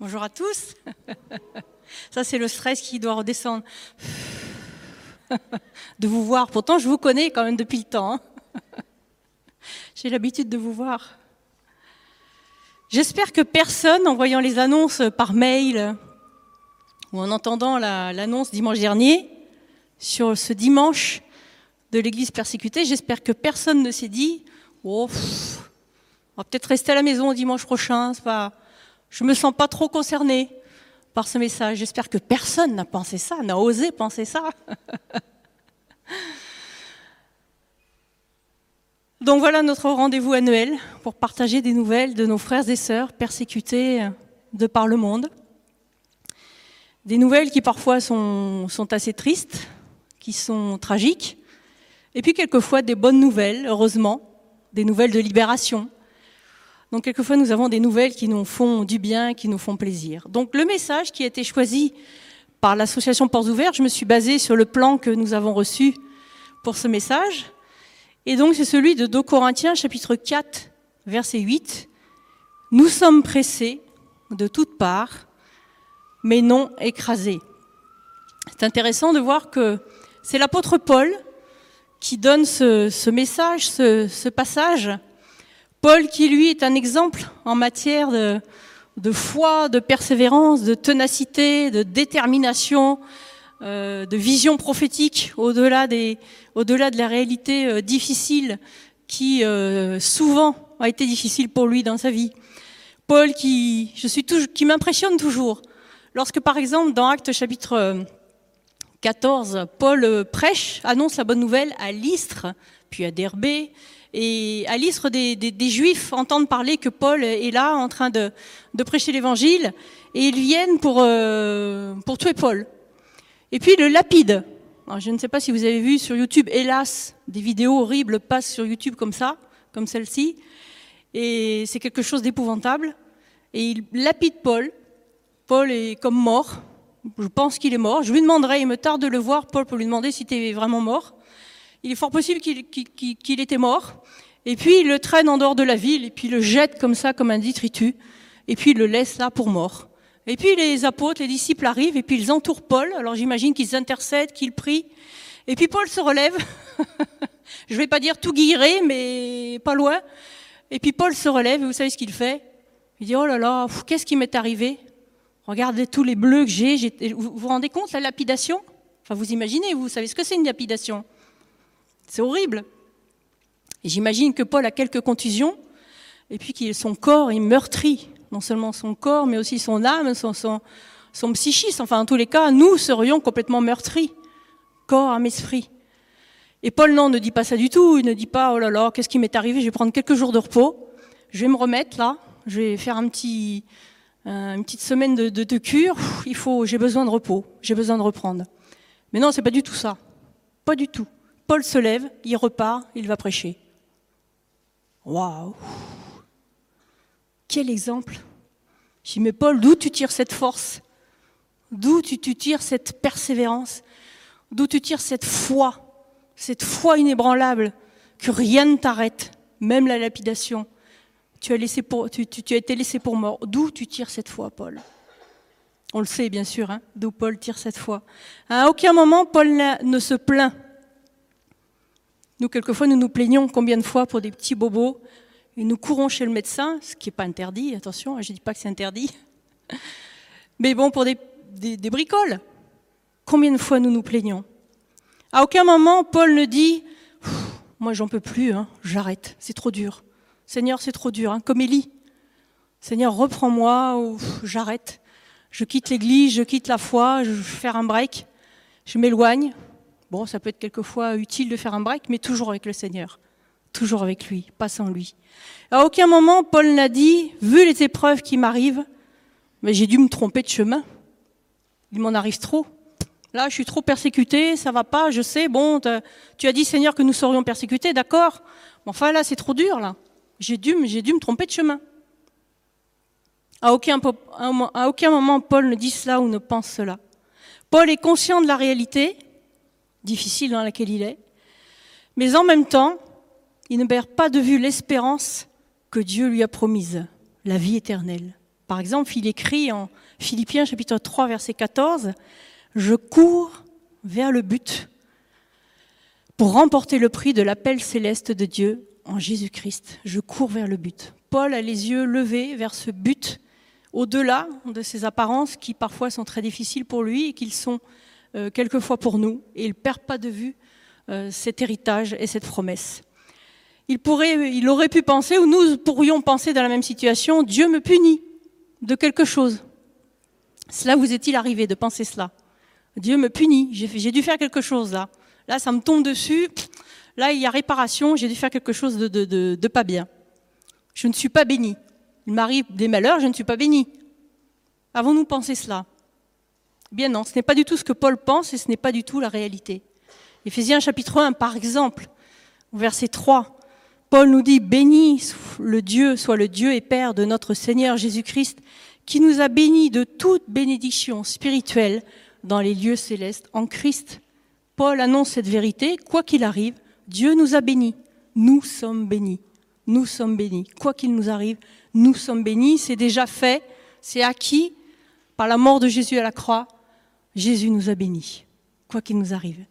Bonjour à tous. Ça, c'est le stress qui doit redescendre. De vous voir. Pourtant, je vous connais quand même depuis le temps. Hein. J'ai l'habitude de vous voir. J'espère que personne, en voyant les annonces par mail ou en entendant l'annonce dimanche dernier sur ce dimanche de l'Église persécutée, j'espère que personne ne s'est dit Oh, on va peut-être rester à la maison dimanche prochain, c'est pas je me sens pas trop concernée par ce message. J'espère que personne n'a pensé ça, n'a osé penser ça. Donc voilà notre rendez-vous annuel pour partager des nouvelles de nos frères et sœurs persécutés de par le monde. Des nouvelles qui parfois sont, sont assez tristes, qui sont tragiques, et puis quelquefois des bonnes nouvelles, heureusement, des nouvelles de libération, donc quelquefois nous avons des nouvelles qui nous font du bien, qui nous font plaisir. Donc le message qui a été choisi par l'association Portes Ouvertes, je me suis basée sur le plan que nous avons reçu pour ce message. Et donc c'est celui de 2 Corinthiens chapitre 4 verset 8. Nous sommes pressés de toutes parts, mais non écrasés. C'est intéressant de voir que c'est l'apôtre Paul qui donne ce, message, ce passage Paul qui lui est un exemple en matière de, foi, de persévérance, de ténacité, de détermination, euh, de vision prophétique au-delà des, au-delà de la réalité euh, difficile qui euh, souvent a été difficile pour lui dans sa vie. Paul qui, je suis qui m'impressionne toujours. Lorsque par exemple dans Actes chapitre 14, Paul prêche, annonce la bonne nouvelle à Lystre, puis à Derbé, et à l'istre des, Juifs entendent parler que Paul est là en train de, prêcher l'Évangile, et ils viennent pour, euh, pour tuer Paul. Et puis le lapide. je ne sais pas si vous avez vu sur YouTube, hélas, des vidéos horribles passent sur YouTube comme ça, comme celle-ci, et c'est quelque chose d'épouvantable. Et il lapide Paul. Paul est comme mort. Je pense qu'il est mort. Je lui demanderai, il me tarde de le voir, Paul, pour lui demander si tu es vraiment mort. Il est fort possible qu'il était mort. Et puis il le traîne en dehors de la ville, et puis il le jette comme ça, comme un détritus, et puis il le laisse là pour mort. Et puis les apôtres, les disciples arrivent, et puis ils entourent Paul. Alors j'imagine qu'ils intercèdent, qu'ils prient. Et puis Paul se relève. Je ne vais pas dire tout guiré, mais pas loin. Et puis Paul se relève, et vous savez ce qu'il fait? Il dit, oh là là, qu'est-ce qui m'est arrivé? Regardez tous les bleus que j'ai. Vous vous rendez compte, la lapidation? Enfin, vous imaginez, vous savez ce que c'est une lapidation? C'est horrible. J'imagine que Paul a quelques contusions, et puis que son corps est meurtri. Non seulement son corps, mais aussi son âme, son, psychisme. Enfin, en tous les cas, nous serions complètement meurtris. Corps, âme, esprit. Et Paul, non, ne dit pas ça du tout. Il ne dit pas, oh là là, qu'est-ce qui m'est arrivé? Je vais prendre quelques jours de repos. Je vais me remettre là. Je vais faire euh, une petite semaine de cure. Il faut, j'ai besoin de repos. J'ai besoin de reprendre. Mais non, c'est pas du tout ça. Pas du tout. Paul se lève, il repart, il va prêcher. Waouh Quel exemple Je dis, mais Paul, d'où tu tires cette force? D'où tu, tires cette persévérance? D'où tu tires cette foi? Cette foi inébranlable que rien ne t'arrête, même la lapidation. Tu as, été laissé pour mort. D'où tu tires cette foi, Paul? On le sait, bien sûr, hein, d'où Paul tire cette foi. À aucun moment, Paul ne se plaint nous, quelquefois, nous nous plaignons combien de fois pour des petits bobos et nous courons chez le médecin, ce qui n'est pas interdit, attention, hein, je ne dis pas que c'est interdit. Mais bon, pour des, bricoles, combien de fois nous nous plaignons? À aucun moment, Paul ne dit Moi, j'en peux plus, hein, j'arrête, c'est trop dur. Seigneur, c'est trop dur, hein, comme Élie. Seigneur, reprends-moi j'arrête. Je quitte l'église, je quitte la foi, je faire un break, je m'éloigne. Bon, ça peut être quelquefois utile de faire un break, mais toujours avec le Seigneur, toujours avec lui, pas sans lui. À aucun moment, Paul n'a dit, vu les épreuves qui m'arrivent, mais j'ai dû me tromper de chemin. Il m'en arrive trop. Là, je suis trop persécuté, ça va pas, je sais, bon, tu as dit, Seigneur, que nous serions persécutés, d'accord. enfin, là, c'est trop dur, là. J'ai dû, dû me tromper de chemin. À aucun, à aucun moment, Paul ne dit cela ou ne pense cela. Paul est conscient de la réalité, difficile dans laquelle il est, mais en même temps, il ne perd pas de vue l'espérance que Dieu lui a promise, la vie éternelle. Par exemple, il écrit en Philippiens chapitre 3 verset 14, Je cours vers le but pour remporter le prix de l'appel céleste de Dieu en Jésus-Christ. Je cours vers le but. Paul a les yeux levés vers ce but, au-delà de ses apparences qui parfois sont très difficiles pour lui et qu'ils sont euh, quelquefois pour nous. Et il ne perd pas de vue euh, cet héritage et cette promesse. Il, pourrait, il aurait pu penser, ou nous pourrions penser dans la même situation, Dieu me punit de quelque chose. Cela vous est-il arrivé de penser cela Dieu me punit, j'ai dû faire quelque chose là. Là, ça me tombe dessus. Là, il y a réparation, j'ai dû faire quelque chose de, de, pas bien. Je ne suis pas béni. Il m'arrive des malheurs, je ne suis pas béni. Avons-nous pensé cela? Bien non, ce n'est pas du tout ce que Paul pense et ce n'est pas du tout la réalité. Éphésiens chapitre 1, par exemple, verset 3, Paul nous dit, béni le Dieu, soit le Dieu et Père de notre Seigneur Jésus-Christ, qui nous a bénis de toute bénédiction spirituelle dans les lieux célestes en Christ. Paul annonce cette vérité, quoi qu'il arrive, Dieu nous a bénis. Nous sommes bénis. Nous sommes bénis. Quoi qu'il nous arrive, nous sommes bénis. C'est déjà fait. C'est acquis par la mort de Jésus à la croix. Jésus nous a bénis. Quoi qu'il nous arrive.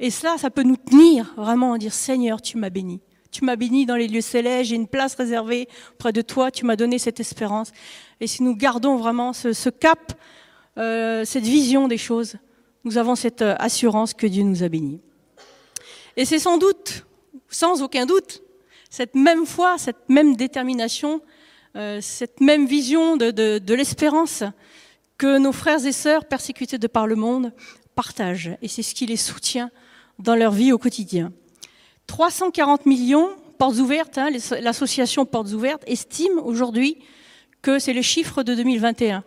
Et cela, ça peut nous tenir vraiment à dire Seigneur, tu m'as béni. Tu m'as béni dans les lieux célestes, j'ai une place réservée auprès de toi, tu m'as donné cette espérance. Et si nous gardons vraiment ce, cap, euh, cette vision des choses, nous avons cette euh, assurance que Dieu nous a bénis. Et c'est sans doute, sans aucun doute, cette même foi, cette même détermination, euh, cette même vision de, l'espérance que nos frères et sœurs persécutés de par le monde partagent. Et c'est ce qui les soutient dans leur vie au quotidien. 340 millions, Portes Ouvertes, hein, l'association Portes Ouvertes, estime aujourd'hui que c'est le chiffre de 2021,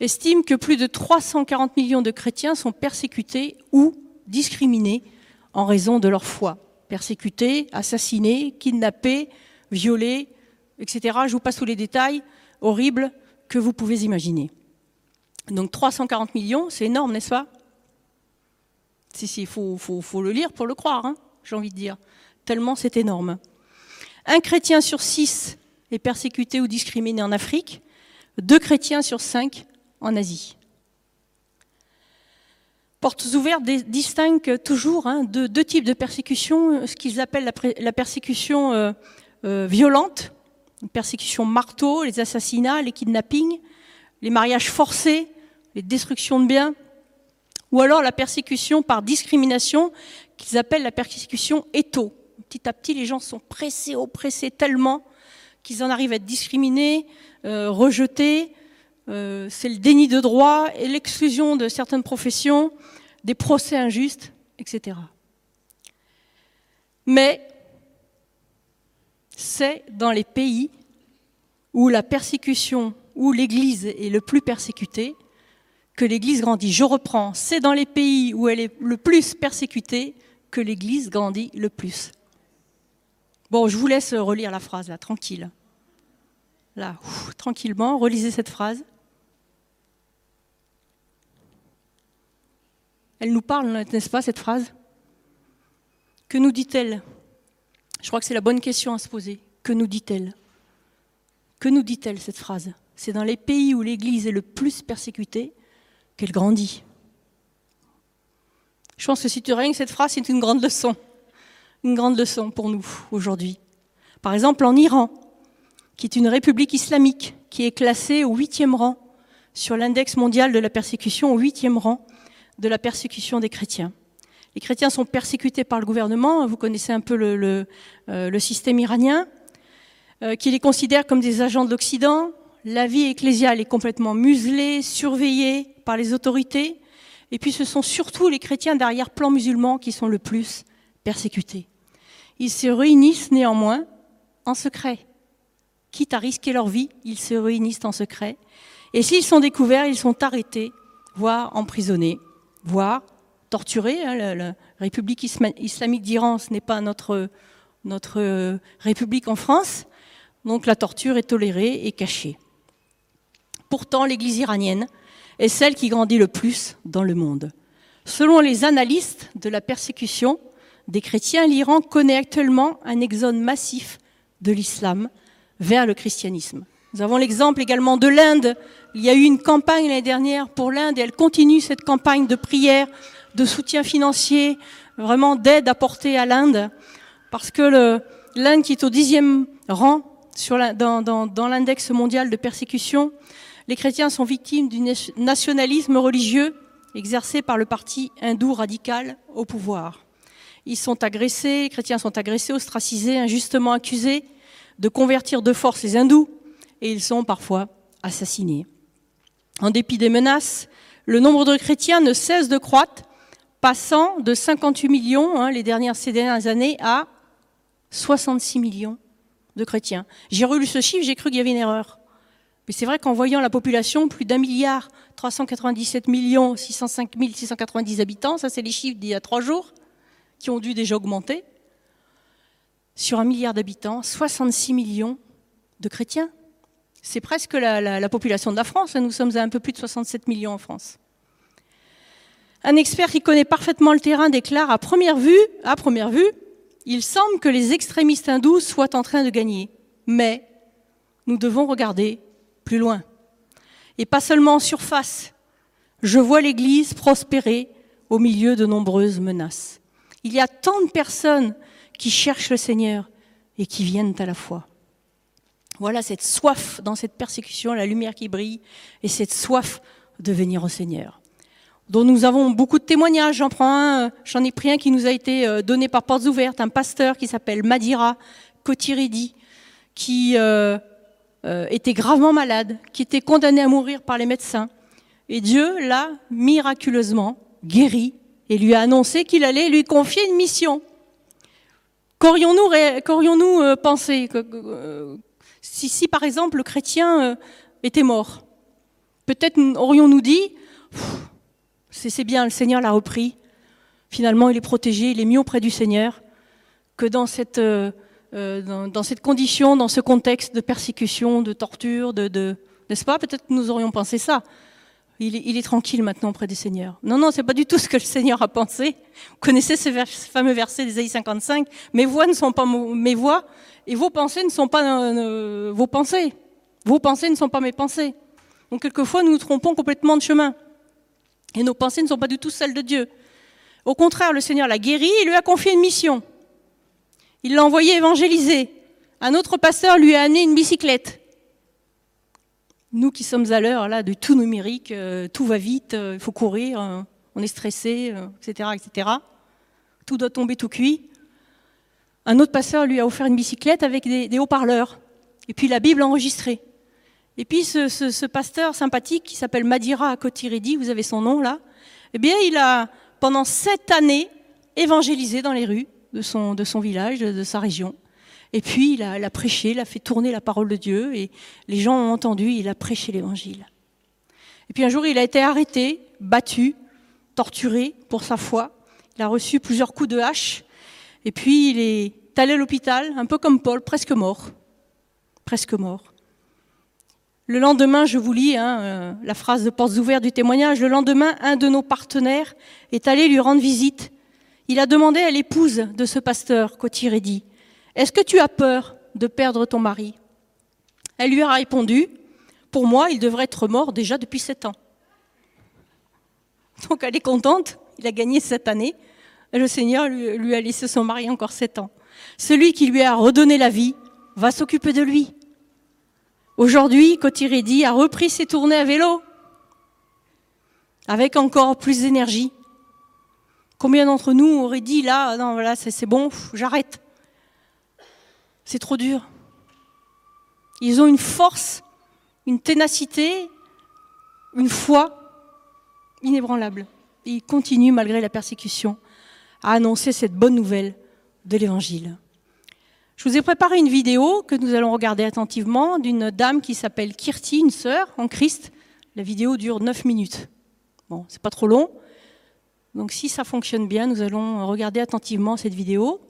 estime que plus de 340 millions de chrétiens sont persécutés ou discriminés en raison de leur foi. Persécutés, assassinés, kidnappés, violés, etc. Je vous passe tous les détails horribles que vous pouvez imaginer. Donc 340 millions, c'est énorme, n'est-ce pas? Si, si, il faut, le lire pour le croire, hein, j'ai envie de dire. Tellement c'est énorme. Un chrétien sur six est persécuté ou discriminé en Afrique, deux chrétiens sur cinq en Asie. Portes ouvertes distinguent toujours hein, deux, types de persécution, ce qu'ils appellent la, persécution euh, euh, violente, la persécution marteau, les assassinats, les kidnappings, les mariages forcés, les destructions de biens, ou alors la persécution par discrimination qu'ils appellent la persécution étau. Petit à petit, les gens sont pressés, oppressés tellement qu'ils en arrivent à être discriminés, euh, rejetés, euh, c'est le déni de droit et l'exclusion de certaines professions, des procès injustes, etc. Mais c'est dans les pays où la persécution, où l'Église est le plus persécutée, que l'Église grandit. Je reprends, c'est dans les pays où elle est le plus persécutée que l'Église grandit le plus. Bon, je vous laisse relire la phrase là, tranquille. Là, tranquillement, relisez cette phrase. Elle nous parle, n'est-ce pas, cette phrase? Que nous dit-elle? Je crois que c'est la bonne question à se poser. Que nous dit-elle? Que nous dit-elle, cette phrase? C'est dans les pays où l'Église est le plus persécutée qu'elle grandit. Je pense que si tu règnes cette phrase, c'est une grande leçon. Une grande leçon pour nous aujourd'hui. Par exemple, en Iran, qui est une république islamique, qui est classée au huitième rang sur l'index mondial de la persécution, au huitième rang de la persécution des chrétiens. Les chrétiens sont persécutés par le gouvernement, vous connaissez un peu le, euh, système iranien, euh, qui les considère comme des agents de l'Occident. La vie ecclésiale est complètement muselée, surveillée par les autorités. Et puis ce sont surtout les chrétiens d'arrière-plan musulman qui sont le plus persécutés. Ils se réunissent néanmoins en secret. Quitte à risquer leur vie, ils se réunissent en secret. Et s'ils sont découverts, ils sont arrêtés, voire emprisonnés voire torturés. Hein, la, République islamique d'Iran, ce n'est pas notre, notre euh, République en France. Donc la torture est tolérée et cachée. Pourtant, l'Église iranienne est celle qui grandit le plus dans le monde. Selon les analystes de la persécution des chrétiens, l'Iran connaît actuellement un exode massif de l'islam vers le christianisme. Nous avons l'exemple également de l'Inde. Il y a eu une campagne l'année dernière pour l'Inde et elle continue cette campagne de prière, de soutien financier, vraiment d'aide apportée à l'Inde. Parce que l'Inde qui est au dixième rang dans l'index mondial de persécution, les chrétiens sont victimes du nationalisme religieux exercé par le parti hindou radical au pouvoir. Ils sont agressés, les chrétiens sont agressés, ostracisés, injustement accusés de convertir de force les hindous et ils sont parfois assassinés. En dépit des menaces, le nombre de chrétiens ne cesse de croître, passant de 58 millions hein, les dernières, ces dernières années à 66 millions de chrétiens. J'ai relu ce chiffre, j'ai cru qu'il y avait une erreur. Mais c'est vrai qu'en voyant la population, plus d'un milliard 397 millions 605 690 habitants, ça c'est les chiffres d'il y a trois jours, qui ont dû déjà augmenter. Sur un milliard d'habitants, 66 millions de chrétiens. C'est presque la, population de la France. Hein. Nous sommes à un peu plus de 67 millions en France. Un expert qui connaît parfaitement le terrain déclare à première vue, à première vue, il semble que les extrémistes hindous soient en train de gagner. Mais nous devons regarder plus loin. Et pas seulement en surface. Je vois l'Église prospérer au milieu de nombreuses menaces. Il y a tant de personnes qui cherchent le Seigneur et qui viennent à la foi. Voilà cette soif dans cette persécution, la lumière qui brille, et cette soif de venir au Seigneur. Dont nous avons beaucoup de témoignages. J'en prends un, j'en ai pris un qui nous a été euh, donné par Portes Ouvertes, un pasteur qui s'appelle Madira Kotiridi, qui euh, euh, était gravement malade, qui était condamné à mourir par les médecins. Et Dieu l'a miraculeusement guéri et lui a annoncé qu'il allait lui confier une mission. Qu'aurions-nous euh, pensé euh, si, par exemple, le chrétien était mort? Peut-être aurions-nous dit, c'est bien, le Seigneur l'a repris. Finalement, il est protégé, il est mis auprès du Seigneur, que dans cette euh, dans, cette condition, dans ce contexte de persécution, de torture, de, n'est-ce pas? Peut-être que nous aurions pensé ça. Il est, il est, tranquille maintenant auprès du Seigneur. Non, non, c'est pas du tout ce que le Seigneur a pensé. Vous connaissez ce, fameux verset d'Ésaïe 55 Mes voix ne sont pas mes voix et vos pensées ne sont pas euh, vos pensées. Vos pensées ne sont pas mes pensées. Donc quelquefois, nous nous trompons complètement de chemin. Et nos pensées ne sont pas du tout celles de Dieu. Au contraire, le Seigneur l'a guéri et lui a confié une mission. Il l'a envoyé évangéliser. Un autre pasteur lui a amené une bicyclette. Nous qui sommes à l'heure là de tout numérique, euh, tout va vite, euh, il faut courir, euh, on est stressé, etc., etc. Tout doit tomber tout cuit. Un autre pasteur lui a offert une bicyclette avec des, haut-parleurs. Et puis la Bible enregistrée. Et puis ce, pasteur sympathique qui s'appelle Madira Kotiredi, vous avez son nom là, eh bien il a pendant sept années évangélisé dans les rues de son, village, de sa région. Et puis il a, prêché, il a fait tourner la parole de Dieu et les gens ont entendu, il a prêché l'évangile. Et puis un jour il a été arrêté, battu, torturé pour sa foi. Il a reçu plusieurs coups de hache et puis il est allé à l'hôpital, un peu comme Paul, presque mort. Presque mort. Le lendemain, je vous lis hein, euh, la phrase de Portes ouvertes du témoignage, le lendemain, un de nos partenaires est allé lui rendre visite il a demandé à l'épouse de ce pasteur, dit Est-ce que tu as peur de perdre ton mari? Elle lui a répondu Pour moi, il devrait être mort déjà depuis sept ans. Donc elle est contente, il a gagné cette année. Le Seigneur lui, a laissé son mari encore sept ans. Celui qui lui a redonné la vie va s'occuper de lui. Aujourd'hui, Kotiredi a repris ses tournées à vélo avec encore plus d'énergie. Combien d'entre nous auraient dit là, non, voilà, c'est bon, j'arrête. C'est trop dur. Ils ont une force, une ténacité, une foi inébranlable. ils continuent, malgré la persécution, à annoncer cette bonne nouvelle de l'Évangile. Je vous ai préparé une vidéo que nous allons regarder attentivement d'une dame qui s'appelle Kirti, une sœur en Christ. La vidéo dure 9 minutes. Bon, c'est pas trop long. Donc si ça fonctionne bien, nous allons regarder attentivement cette vidéo.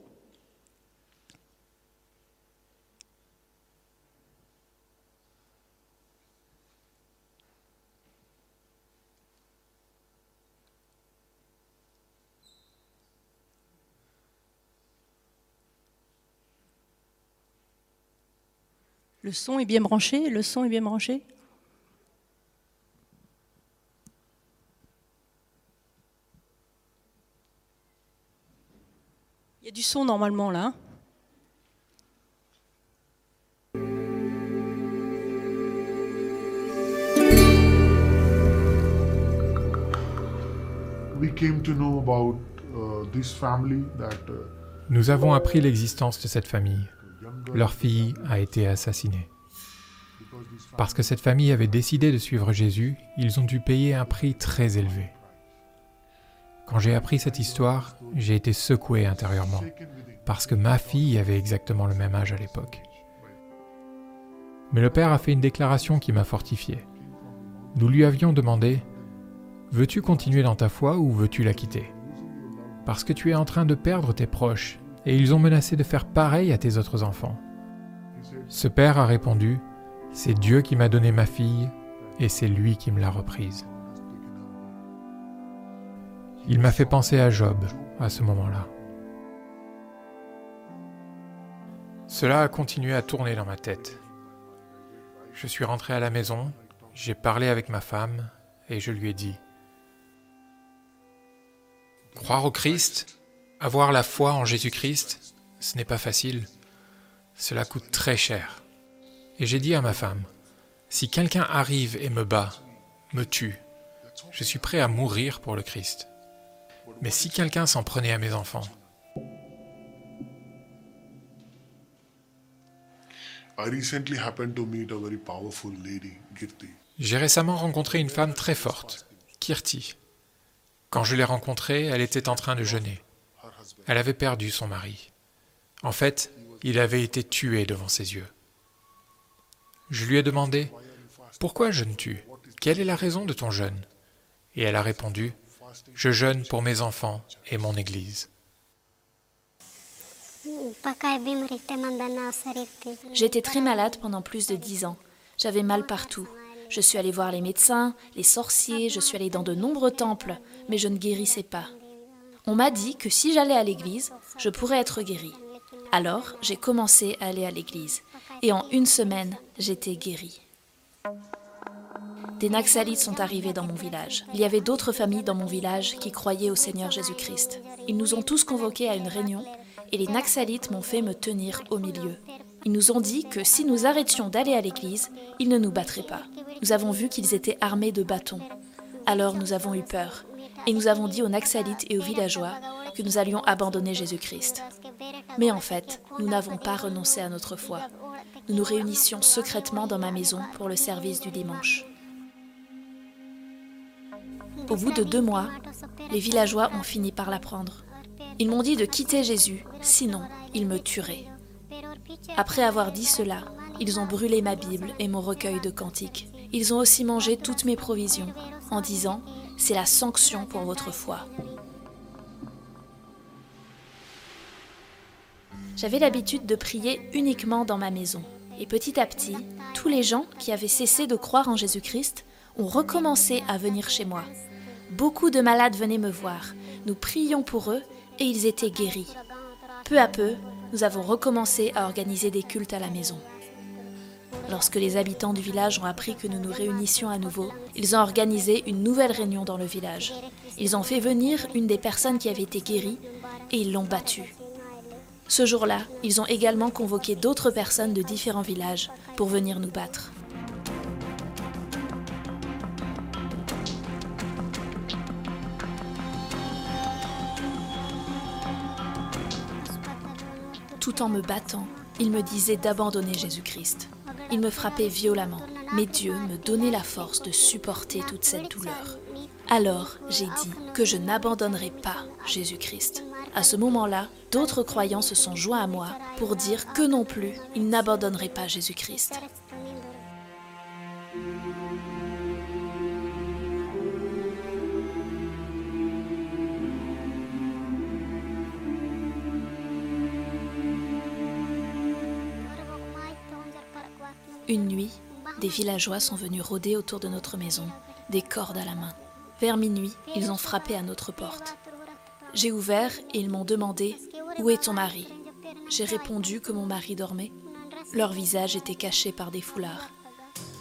Le son est bien branché, le son est bien branché. Il y a du son normalement là. Nous avons appris l'existence de cette famille. Leur fille a été assassinée. Parce que cette famille avait décidé de suivre Jésus, ils ont dû payer un prix très élevé. Quand j'ai appris cette histoire, j'ai été secoué intérieurement, parce que ma fille avait exactement le même âge à l'époque. Mais le père a fait une déclaration qui m'a fortifié. Nous lui avions demandé Veux-tu continuer dans ta foi ou veux-tu la quitter? Parce que tu es en train de perdre tes proches et ils ont menacé de faire pareil à tes autres enfants. Ce père a répondu C'est Dieu qui m'a donné ma fille et c'est lui qui me l'a reprise. Il m'a fait penser à Job à ce moment-là. Cela a continué à tourner dans ma tête. Je suis rentré à la maison, j'ai parlé avec ma femme et je lui ai dit Croire au Christ, avoir la foi en Jésus-Christ, ce n'est pas facile. Cela coûte très cher. Et j'ai dit à ma femme, si quelqu'un arrive et me bat, me tue, je suis prêt à mourir pour le Christ. Mais si quelqu'un s'en prenait à mes enfants, J'ai récemment rencontré une femme très forte, Kirti. Quand je l'ai rencontrée, elle était en train de jeûner. Elle avait perdu son mari. En fait, il avait été tué devant ses yeux. Je lui ai demandé, Pourquoi jeûnes-tu? Quelle est la raison de ton jeûne? Et elle a répondu, Je jeûne pour mes enfants et mon Église. J'étais très malade pendant plus de dix ans. J'avais mal partout. Je suis allée voir les médecins, les sorciers, je suis allée dans de nombreux temples, mais je ne guérissais pas. On m'a dit que si j'allais à l'église, je pourrais être guérie. Alors, j'ai commencé à aller à l'église. Et en une semaine, j'étais guérie. Des Naxalites sont arrivés dans mon village. Il y avait d'autres familles dans mon village qui croyaient au Seigneur Jésus-Christ. Ils nous ont tous convoqués à une réunion et les Naxalites m'ont fait me tenir au milieu. Ils nous ont dit que si nous arrêtions d'aller à l'église, ils ne nous battraient pas nous avons vu qu'ils étaient armés de bâtons. Alors nous avons eu peur, et nous avons dit aux Naxalites et aux villageois que nous allions abandonner Jésus-Christ. Mais en fait, nous n'avons pas renoncé à notre foi. Nous nous réunissions secrètement dans ma maison pour le service du dimanche. Au bout de deux mois, les villageois ont fini par l'apprendre. Ils m'ont dit de quitter Jésus, sinon ils me tueraient. Après avoir dit cela, ils ont brûlé ma Bible et mon recueil de cantiques. Ils ont aussi mangé toutes mes provisions, en disant C'est la sanction pour votre foi. J'avais l'habitude de prier uniquement dans ma maison. Et petit à petit, tous les gens qui avaient cessé de croire en Jésus-Christ ont recommencé à venir chez moi. Beaucoup de malades venaient me voir. Nous prions pour eux et ils étaient guéris. Peu à peu, nous avons recommencé à organiser des cultes à la maison. Lorsque les habitants du village ont appris que nous nous réunissions à nouveau, ils ont organisé une nouvelle réunion dans le village. Ils ont fait venir une des personnes qui avait été guérie et ils l'ont battue. Ce jour-là, ils ont également convoqué d'autres personnes de différents villages pour venir nous battre. Tout en me battant, ils me disaient d'abandonner Jésus-Christ. Il me frappait violemment, mais Dieu me donnait la force de supporter toute cette douleur. Alors j'ai dit que je n'abandonnerai pas Jésus-Christ. À ce moment-là, d'autres croyants se sont joints à moi pour dire que non plus, ils n'abandonneraient pas Jésus-Christ. Une nuit, des villageois sont venus rôder autour de notre maison, des cordes à la main. Vers minuit, ils ont frappé à notre porte. J'ai ouvert et ils m'ont demandé Où est ton mari? J'ai répondu que mon mari dormait. Leurs visages étaient cachés par des foulards.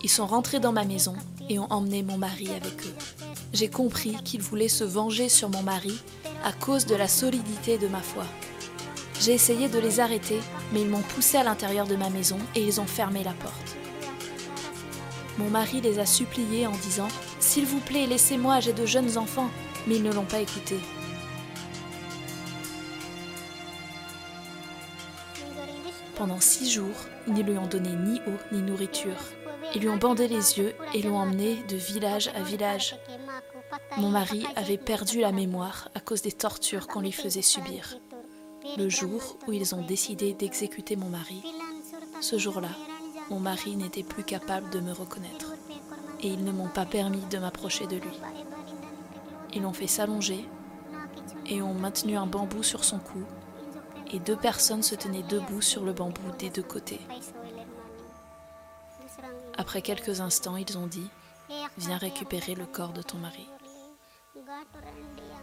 Ils sont rentrés dans ma maison et ont emmené mon mari avec eux. J'ai compris qu'ils voulaient se venger sur mon mari à cause de la solidité de ma foi. J'ai essayé de les arrêter, mais ils m'ont poussé à l'intérieur de ma maison et ils ont fermé la porte. Mon mari les a suppliés en disant ⁇ S'il vous plaît, laissez-moi, j'ai de jeunes enfants ⁇ mais ils ne l'ont pas écouté. Pendant six jours, ils ne lui ont donné ni eau ni nourriture. Ils lui ont bandé les yeux et l'ont emmené de village à village. Mon mari avait perdu la mémoire à cause des tortures qu'on lui faisait subir. Le jour où ils ont décidé d'exécuter mon mari, ce jour-là, mon mari n'était plus capable de me reconnaître et ils ne m'ont pas permis de m'approcher de lui. Ils l'ont fait s'allonger et ont maintenu un bambou sur son cou et deux personnes se tenaient debout sur le bambou des deux côtés. Après quelques instants, ils ont dit Viens récupérer le corps de ton mari.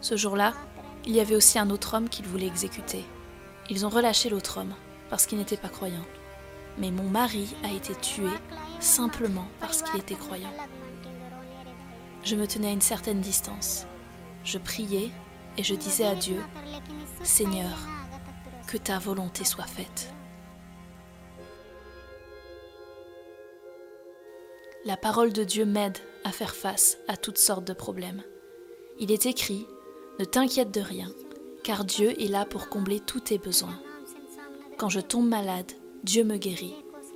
Ce jour-là, il y avait aussi un autre homme qu'ils voulaient exécuter. Ils ont relâché l'autre homme parce qu'il n'était pas croyant. Mais mon mari a été tué simplement parce qu'il était croyant. Je me tenais à une certaine distance. Je priais et je disais à Dieu, Seigneur, que ta volonté soit faite. La parole de Dieu m'aide à faire face à toutes sortes de problèmes. Il est écrit, ne t'inquiète de rien, car Dieu est là pour combler tous tes besoins. Quand je tombe malade, Dieu me guérit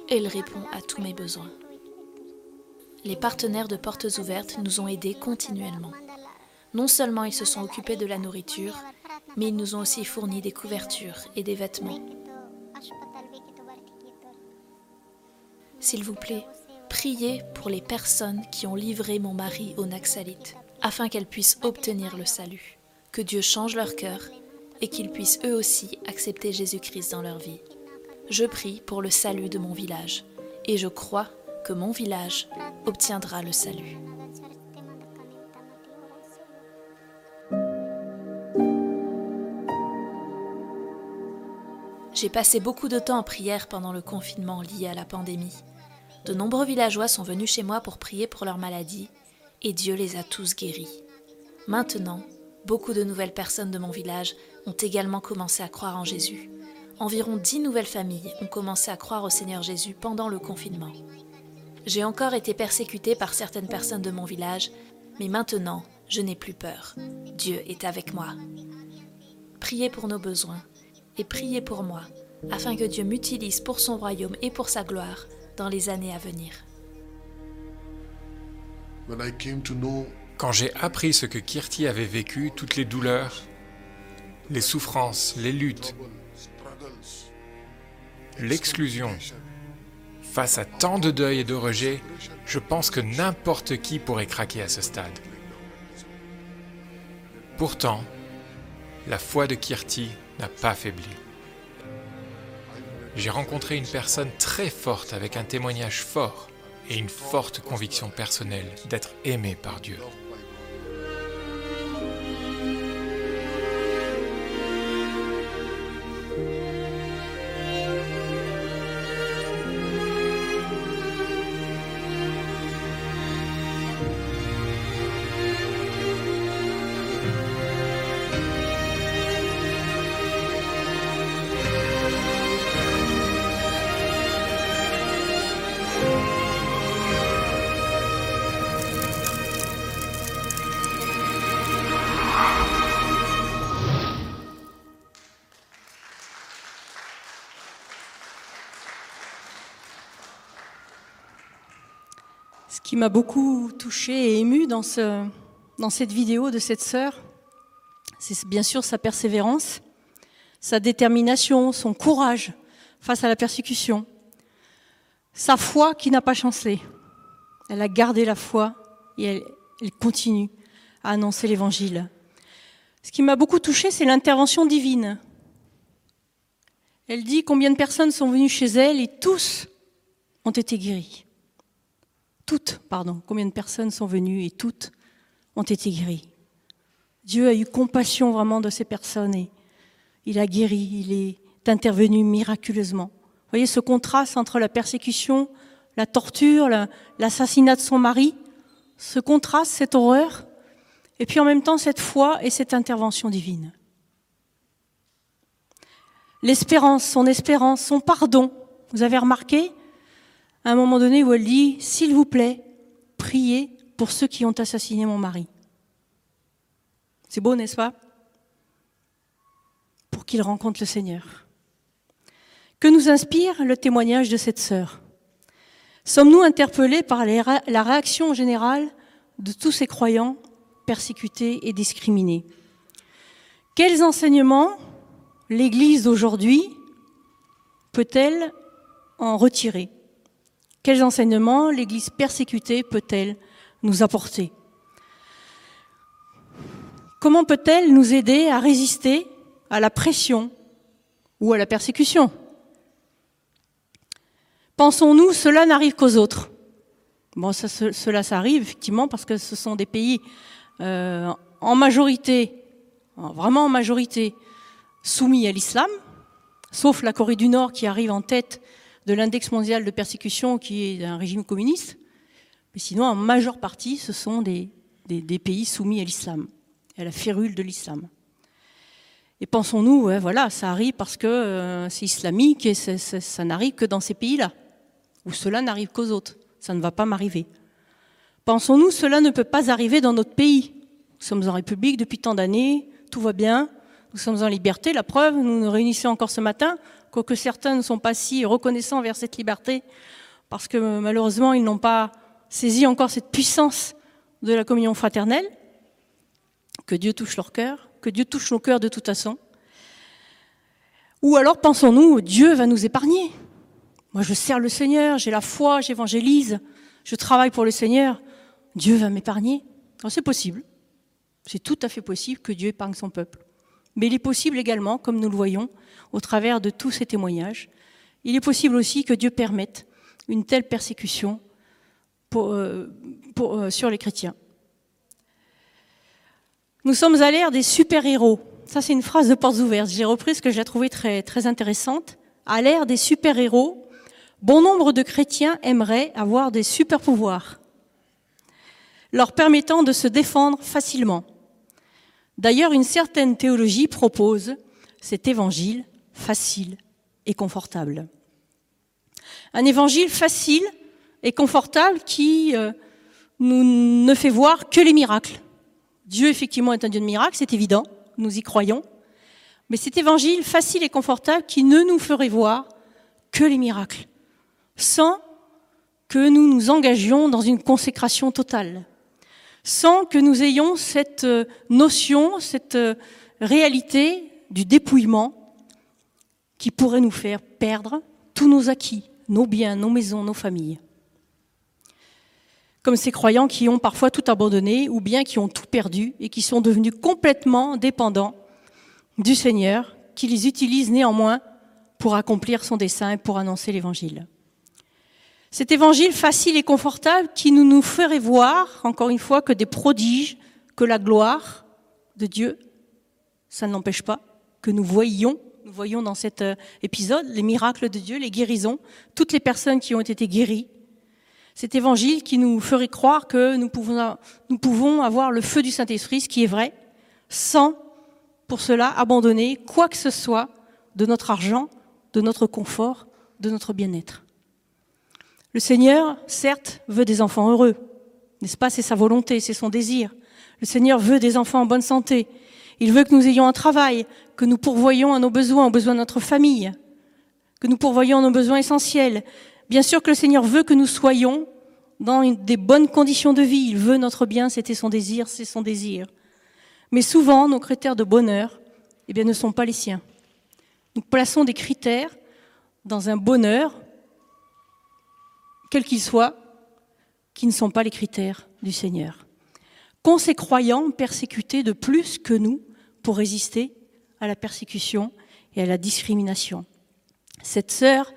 et il répond à tous mes besoins. Les partenaires de Portes Ouvertes nous ont aidés continuellement. Non seulement ils se sont occupés de la nourriture, mais ils nous ont aussi fourni des couvertures et des vêtements. S'il vous plaît, priez pour les personnes qui ont livré mon mari aux Naxalites, afin qu'elles puissent obtenir le salut, que Dieu change leur cœur et qu'ils puissent eux aussi accepter Jésus-Christ dans leur vie. Je prie pour le salut de mon village, et je crois que mon village obtiendra le salut. J'ai passé beaucoup de temps en prière pendant le confinement lié à la pandémie. De nombreux villageois sont venus chez moi pour prier pour leur maladie, et Dieu les a tous guéris. Maintenant, beaucoup de nouvelles personnes de mon village ont également commencé à croire en Jésus. Environ dix nouvelles familles ont commencé à croire au Seigneur Jésus pendant le confinement. J'ai encore été persécutée par certaines personnes de mon village, mais maintenant, je n'ai plus peur. Dieu est avec moi. Priez pour nos besoins et priez pour moi, afin que Dieu m'utilise pour son royaume et pour sa gloire dans les années à venir. Quand j'ai appris ce que Kirti avait vécu, toutes les douleurs, les souffrances, les luttes, l'exclusion, face à tant de deuil et de rejet, je pense que n'importe qui pourrait craquer à ce stade. Pourtant, la foi de Kirti n'a pas faibli. J'ai rencontré une personne très forte avec un témoignage fort et une forte conviction personnelle d'être aimé par Dieu. Ce qui m'a beaucoup touché et ému dans, ce, dans cette vidéo de cette sœur, c'est bien sûr sa persévérance, sa détermination, son courage face à la persécution, sa foi qui n'a pas chancelé. Elle a gardé la foi et elle, continue à annoncer l'évangile. Ce qui m'a beaucoup touché, c'est l'intervention divine. Elle dit combien de personnes sont venues chez elle et tous ont été guéris toutes, pardon, combien de personnes sont venues et toutes ont été guéries. Dieu a eu compassion vraiment de ces personnes et il a guéri, il est intervenu miraculeusement. voyez ce contraste entre la persécution, la torture, l'assassinat de son mari, ce contraste, cette horreur, et puis en même temps cette foi et cette intervention divine. L'espérance, son espérance, son pardon. Vous avez remarqué, à un moment donné où elle dit, s'il vous plaît, priez pour ceux qui ont assassiné mon mari. C'est beau, n'est-ce pas? Pour qu'il rencontre le Seigneur. Que nous inspire le témoignage de cette sœur? Sommes-nous interpellés par la réaction générale de tous ces croyants persécutés et discriminés? Quels enseignements l'Église d'aujourd'hui peut-elle en retirer? Quels enseignements l'Église persécutée peut-elle nous apporter? Comment peut-elle nous aider à résister à la pression ou à la persécution? Pensons-nous, cela n'arrive qu'aux autres? Bon, cela, ça arrive effectivement parce que ce sont des pays euh, en majorité, vraiment en majorité, soumis à l'islam, sauf la Corée du Nord qui arrive en tête de l'index mondial de persécution qui est un régime communiste. Mais sinon, en majeure partie, ce sont des, pays soumis à l'islam, à la férule de l'islam. Et pensons-nous, voilà, ça arrive parce que euh, c'est islamique et ça n'arrive que dans ces pays-là ou cela n'arrive qu'aux autres. Ça ne va pas m'arriver. Pensons-nous, cela ne peut pas arriver dans notre pays. Nous sommes en République depuis tant d'années, tout va bien, nous sommes en liberté. La preuve, nous nous réunissons encore ce matin, quoique certains ne sont pas si reconnaissants vers cette liberté, parce que malheureusement, ils n'ont pas saisi encore cette puissance de la communion fraternelle. Que Dieu touche leur cœur, que Dieu touche nos cœurs de toute façon. Ou alors pensons-nous, Dieu va nous épargner. Moi, je sers le Seigneur, j'ai la foi, j'évangélise, je travaille pour le Seigneur. Dieu va m'épargner. C'est possible. C'est tout à fait possible que Dieu épargne son peuple. Mais il est possible également, comme nous le voyons au travers de tous ces témoignages, il est possible aussi que Dieu permette une telle persécution euh, euh, sur les chrétiens. Nous sommes à l'ère des super-héros. Ça, c'est une phrase de Portes Ouvertes. J'ai repris ce que j'ai trouvé très, très intéressante. À l'ère des super-héros, Bon nombre de chrétiens aimeraient avoir des super pouvoirs, leur permettant de se défendre facilement. D'ailleurs, une certaine théologie propose cet évangile facile et confortable. Un évangile facile et confortable qui euh, nous ne fait voir que les miracles. Dieu, effectivement, est un Dieu de miracles, c'est évident, nous y croyons. Mais cet évangile facile et confortable qui ne nous ferait voir que les miracles sans que nous nous engagions dans une consécration totale, sans que nous ayons cette euh, notion, cette euh, réalité du dépouillement qui pourrait nous faire perdre tous nos acquis, nos biens, nos maisons, nos familles. Comme ces croyants qui ont parfois tout abandonné ou bien qui ont tout perdu et qui sont devenus complètement dépendants du Seigneur, qui les utilise néanmoins pour accomplir son dessein et pour annoncer l'Évangile. Cet évangile facile et confortable qui nous, nous ferait voir, encore une fois, que des prodiges, que la gloire de Dieu, ça n'empêche pas que nous voyions, nous voyons dans cet euh, épisode les miracles de Dieu, les guérisons, toutes les personnes qui ont été guéries. Cet évangile qui nous ferait croire que nous pouvons, nous pouvons avoir le feu du Saint-Esprit, ce qui est vrai, sans pour cela abandonner quoi que ce soit de notre argent, de notre confort, de notre bien-être. Le Seigneur, certes, veut des enfants heureux, n'est-ce pas? C'est sa volonté, c'est son désir. Le Seigneur veut des enfants en bonne santé. Il veut que nous ayons un travail, que nous pourvoyons à nos besoins, aux besoins de notre famille, que nous pourvoyons à nos besoins essentiels. Bien sûr que le Seigneur veut que nous soyons dans des bonnes conditions de vie. Il veut notre bien, c'était son désir, c'est son désir. Mais souvent, nos critères de bonheur eh bien, ne sont pas les siens. Nous plaçons des critères dans un bonheur quels qu'ils soient, qui ne sont pas les critères du Seigneur. Qu'ont ces croyants persécutés de plus que nous pour résister à la persécution et à la discrimination Cette sœur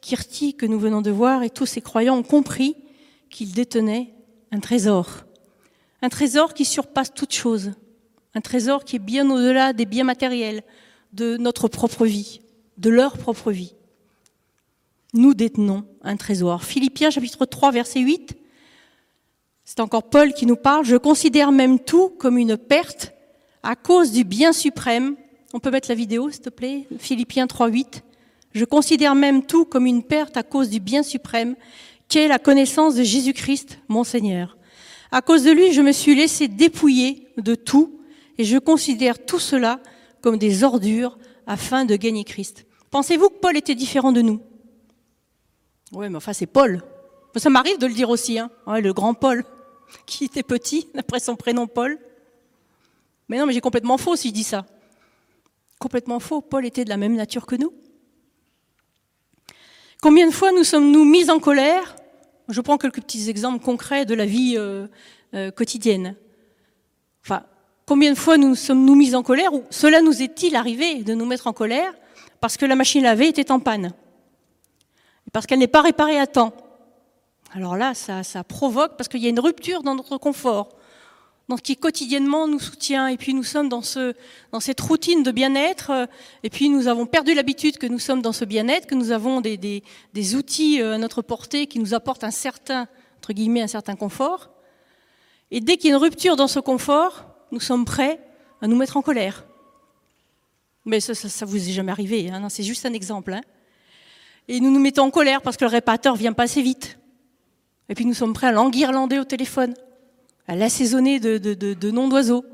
Kirti que nous venons de voir et tous ces croyants ont compris qu'ils détenaient un trésor. Un trésor qui surpasse toute chose. Un trésor qui est bien au-delà des biens matériels, de notre propre vie, de leur propre vie. nous détenons un trésor. Philippiens chapitre 3 verset 8, c'est encore Paul qui nous parle, je considère même tout comme une perte à cause du bien suprême. On peut mettre la vidéo s'il te plaît, Philippiens 3 8. Je considère même tout comme une perte à cause du bien suprême, qui est la connaissance de Jésus-Christ, mon Seigneur. À cause de lui, je me suis laissé dépouiller de tout et je considère tout cela comme des ordures afin de gagner Christ. Pensez-vous que Paul était différent de nous? Oui, mais enfin, c'est Paul. Ça m'arrive de le dire aussi, hein. le grand Paul, qui était petit, d'après son prénom Paul. Mais non, mais j'ai complètement faux si je dis ça. Complètement faux. Paul était de la même nature que nous. Combien de fois nous sommes-nous mis en colère? Je prends quelques petits exemples concrets de la vie euh, euh, quotidienne. Enfin, combien de fois nous sommes-nous mis en colère ou cela nous est-il arrivé de nous mettre en colère parce que la machine à laver était en panne parce qu'elle n'est pas réparée à temps? Alors là, ça, ça provoque parce qu'il y a une rupture dans notre confort donc qui quotidiennement nous soutient. Et puis nous sommes dans, ce, dans cette routine de bien-être. Et puis nous avons perdu l'habitude que nous sommes dans ce bien-être, que nous avons des, des, des, outils euh, à notre portée qui nous apportent un certain, entre guillemets, un certain confort. Et dès qu'il y a une rupture dans ce confort, nous sommes prêts à nous mettre en colère. Mais ça, ça, ça vous est jamais arrivé, hein c'est juste un exemple. Hein et nous nous mettons en colère parce que le réparateur vient pas assez vite. Et puis nous sommes prêts à l'enguirlander au téléphone à l'assaisonner de, noms d'oiseaux.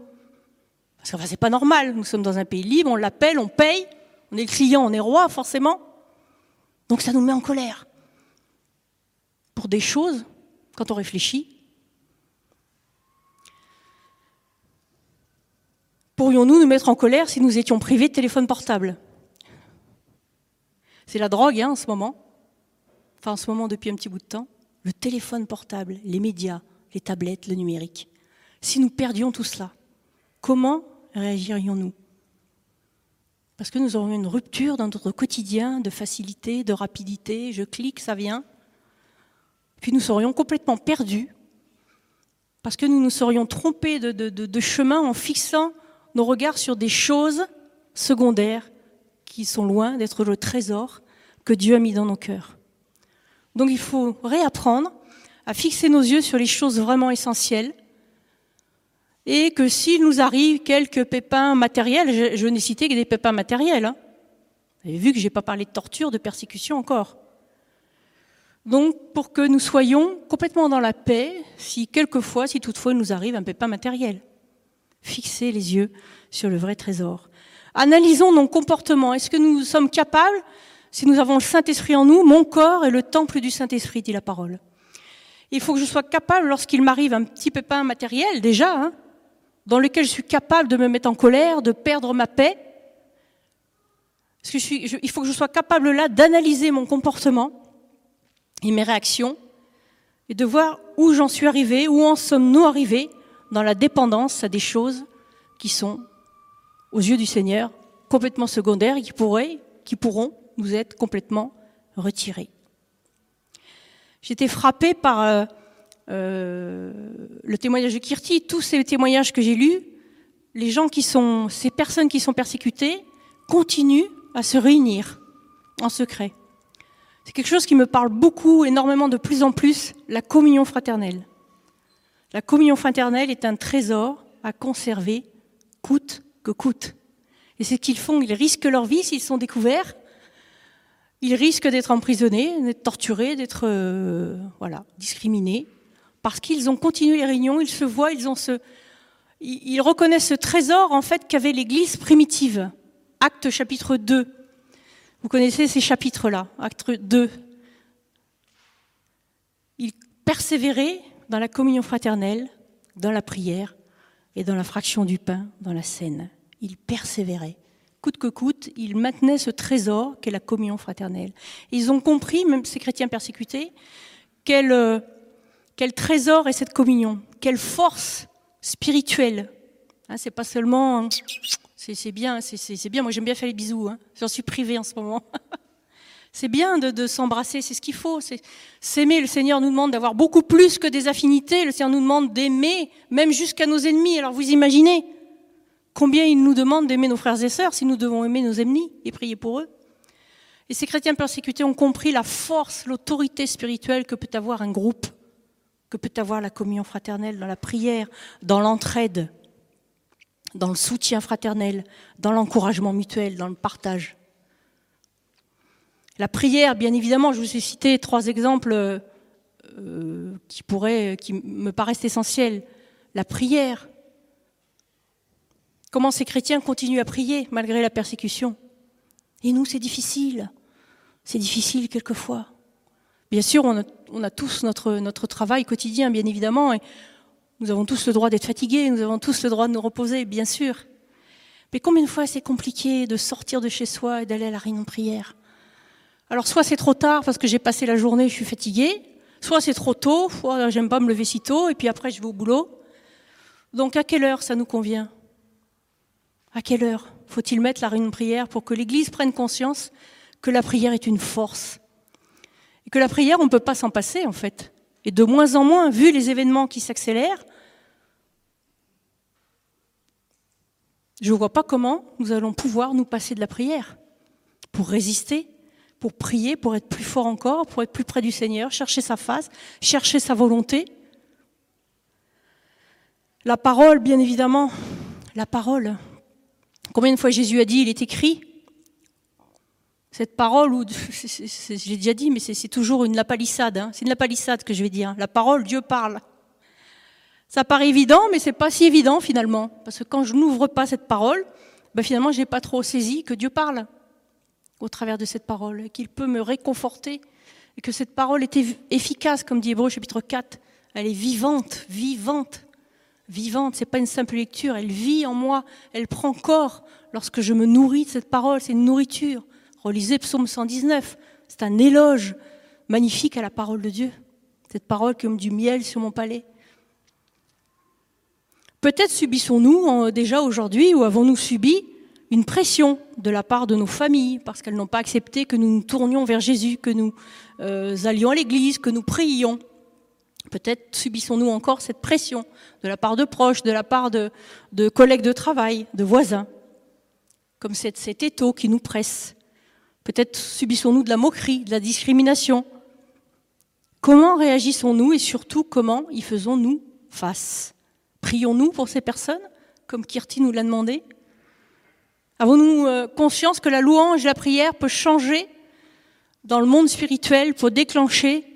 Parce que c'est pas normal, nous sommes dans un pays libre, on l'appelle, on paye, on est le client, on est roi forcément. Donc ça nous met en colère. Pour des choses, quand on réfléchit, pourrions-nous nous mettre en colère si nous étions privés de téléphone portable? C'est la drogue hein, en ce moment. Enfin en ce moment depuis un petit bout de temps. Le téléphone portable, les médias, les tablettes, le numérique. Si nous perdions tout cela, comment réagirions-nous? Parce que nous aurions une rupture dans notre quotidien de facilité, de rapidité, je clique, ça vient. Puis nous serions complètement perdus parce que nous nous serions trompés de, chemin en fixant nos regards sur des choses secondaires qui sont loin d'être le trésor que Dieu a mis dans nos cœurs. Donc il faut réapprendre à fixer nos yeux sur les choses vraiment essentielles et que s'il nous arrive quelques pépins matériels, je, n'ai cité que des pépins matériels, hein. vu que je n'ai pas parlé de torture, de persécution encore. Donc pour que nous soyons complètement dans la paix, si quelquefois, si toutefois il nous arrive un pépin matériel. Fixer les yeux sur le vrai trésor. Analysons nos comportements. Est-ce que nous sommes capables, si nous avons le Saint-Esprit en nous, mon corps est le temple du Saint-Esprit, dit la parole. Il faut que je sois capable, lorsqu'il m'arrive un petit pépin matériel, déjà, hein, dans lequel je suis capable de me mettre en colère, de perdre ma paix, il faut que je sois capable là d'analyser mon comportement et mes réactions, et de voir où j'en suis arrivé, où en sommes-nous arrivés dans la dépendance à des choses qui sont, aux yeux du Seigneur, complètement secondaires et qui qui pourront nous être complètement retirées. J'étais frappée par euh, euh, le témoignage de Kirti, tous ces témoignages que j'ai lus. Les gens qui sont, ces personnes qui sont persécutées, continuent à se réunir en secret. C'est quelque chose qui me parle beaucoup, énormément, de plus en plus, la communion fraternelle. La communion fraternelle est un trésor à conserver, coûte que coûte. Et c'est ce qu'ils font, ils risquent leur vie s'ils sont découverts, ils risquent d'être emprisonnés, d'être torturés, d'être euh, voilà, discriminés, parce qu'ils ont continué les réunions, ils se voient, ils, reconnaissent ce trésor en fait qu'avait l'Église primitive. Acte chapitre 2. Vous connaissez ces chapitres-là, acte 2. Ils persévéraient dans la communion fraternelle, dans la prière et dans la fraction du pain, dans la scène. Ils persévéraient coûte que coûte, ils maintenaient ce trésor qu'est la communion fraternelle. ils ont compris, même ces chrétiens persécutés, quel, euh, quel trésor est cette communion, quelle force spirituelle. Hein, c'est pas seulement, hein, c'est bien, c'est bien. Moi j'aime bien faire les bisous. Hein. J'en suis privée en ce moment. c'est bien de, de s'embrasser, c'est ce qu'il faut. S'aimer, le Seigneur nous demande d'avoir beaucoup plus que des affinités. Le Seigneur nous demande d'aimer, même jusqu'à nos ennemis. Alors vous imaginez Combien il nous demande d'aimer nos frères et sœurs si nous devons aimer nos ennemis et prier pour eux Et ces chrétiens persécutés ont compris la force, l'autorité spirituelle que peut avoir un groupe, que peut avoir la communion fraternelle dans la prière, dans l'entraide, dans le soutien fraternel, dans l'encouragement mutuel, dans le partage. La prière, bien évidemment, je vous ai cité trois exemples euh, qui, pourraient, qui me paraissent essentiels. La prière. Comment ces chrétiens continuent à prier malgré la persécution? Et nous, c'est difficile. C'est difficile quelquefois. Bien sûr, on a, tous notre, travail quotidien, bien évidemment, et nous avons tous le droit d'être fatigués, nous avons tous le droit de nous reposer, bien sûr. Mais combien de fois c'est compliqué de sortir de chez soi et d'aller à la réunion de prière? Alors soit c'est trop tard parce que j'ai passé la journée, je suis fatigué, soit c'est trop tôt, j'aime pas me lever si tôt, et puis après je vais au boulot. Donc à quelle heure ça nous convient? À quelle heure faut-il mettre la réunion de prière pour que l'Église prenne conscience que la prière est une force. Et que la prière, on ne peut pas s'en passer, en fait. Et de moins en moins, vu les événements qui s'accélèrent, je ne vois pas comment nous allons pouvoir nous passer de la prière pour résister, pour prier, pour être plus fort encore, pour être plus près du Seigneur, chercher sa face, chercher sa volonté. La parole, bien évidemment, la parole. Combien de fois Jésus a dit, il est écrit, cette parole, ou j'ai déjà dit, mais c'est toujours une lapalissade. Hein. C'est une lapalissade que je vais dire. La parole, Dieu parle. Ça paraît évident, mais c'est pas si évident finalement, parce que quand je n'ouvre pas cette parole, ben finalement, j'ai pas trop saisi que Dieu parle au travers de cette parole, qu'il peut me réconforter, et que cette parole est efficace, comme dit Hébreu chapitre 4. Elle est vivante, vivante, vivante. C'est pas une simple lecture. Elle vit en moi. Elle prend corps lorsque je me nourris de cette parole. C'est une nourriture. Relisez Psaume 119. C'est un éloge magnifique à la parole de Dieu. Cette parole comme du miel sur mon palais. Peut-être subissons-nous déjà aujourd'hui ou avons-nous subi une pression de la part de nos familles parce qu'elles n'ont pas accepté que nous nous tournions vers Jésus, que nous euh, allions à l'église, que nous prions. Peut-être subissons-nous encore cette pression de la part de proches, de la part de, collègues de travail, de voisins, comme cet étau qui nous presse. Peut-être subissons-nous de la moquerie, de la discrimination. Comment réagissons-nous et surtout comment y faisons-nous face? Prions-nous pour ces personnes, comme Kirti nous l'a demandé? Avons-nous euh, conscience que la louange et la prière peuvent changer dans le monde spirituel pour déclencher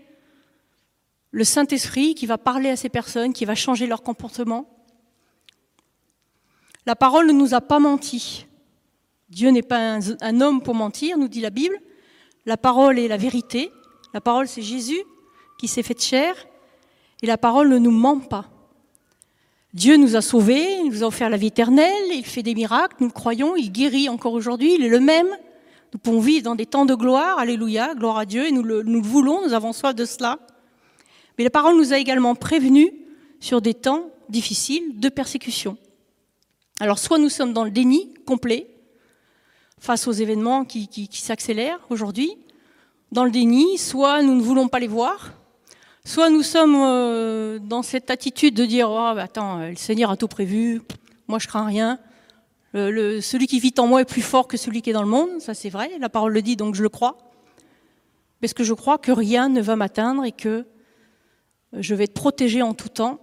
le Saint-Esprit qui va parler à ces personnes, qui va changer leur comportement La parole ne nous a pas menti. Dieu n'est pas un, homme pour mentir, nous dit la Bible. La parole est la vérité. La parole, c'est Jésus qui s'est fait chair. Et la parole ne nous ment pas. Dieu nous a sauvés, il nous a offert la vie éternelle, il fait des miracles, nous le croyons, il guérit encore aujourd'hui, il est le même. Nous pouvons vivre dans des temps de gloire, alléluia, gloire à Dieu, et nous le, nous le voulons, nous avons soif de cela. Mais la parole nous a également prévenus sur des temps difficiles de persécution. Alors soit nous sommes dans le déni complet, face aux événements qui, s'accélèrent aujourd'hui, dans le déni, soit nous ne voulons pas les voir, soit nous sommes euh, dans cette attitude de dire oh, attends, le Seigneur a tout prévu, moi je crains rien. Celui qui vit en moi est plus fort que celui qui est dans le monde, ça c'est vrai, la parole le dit donc je le crois. Parce que je crois que rien ne va m'atteindre et que je vais être protégé en tout temps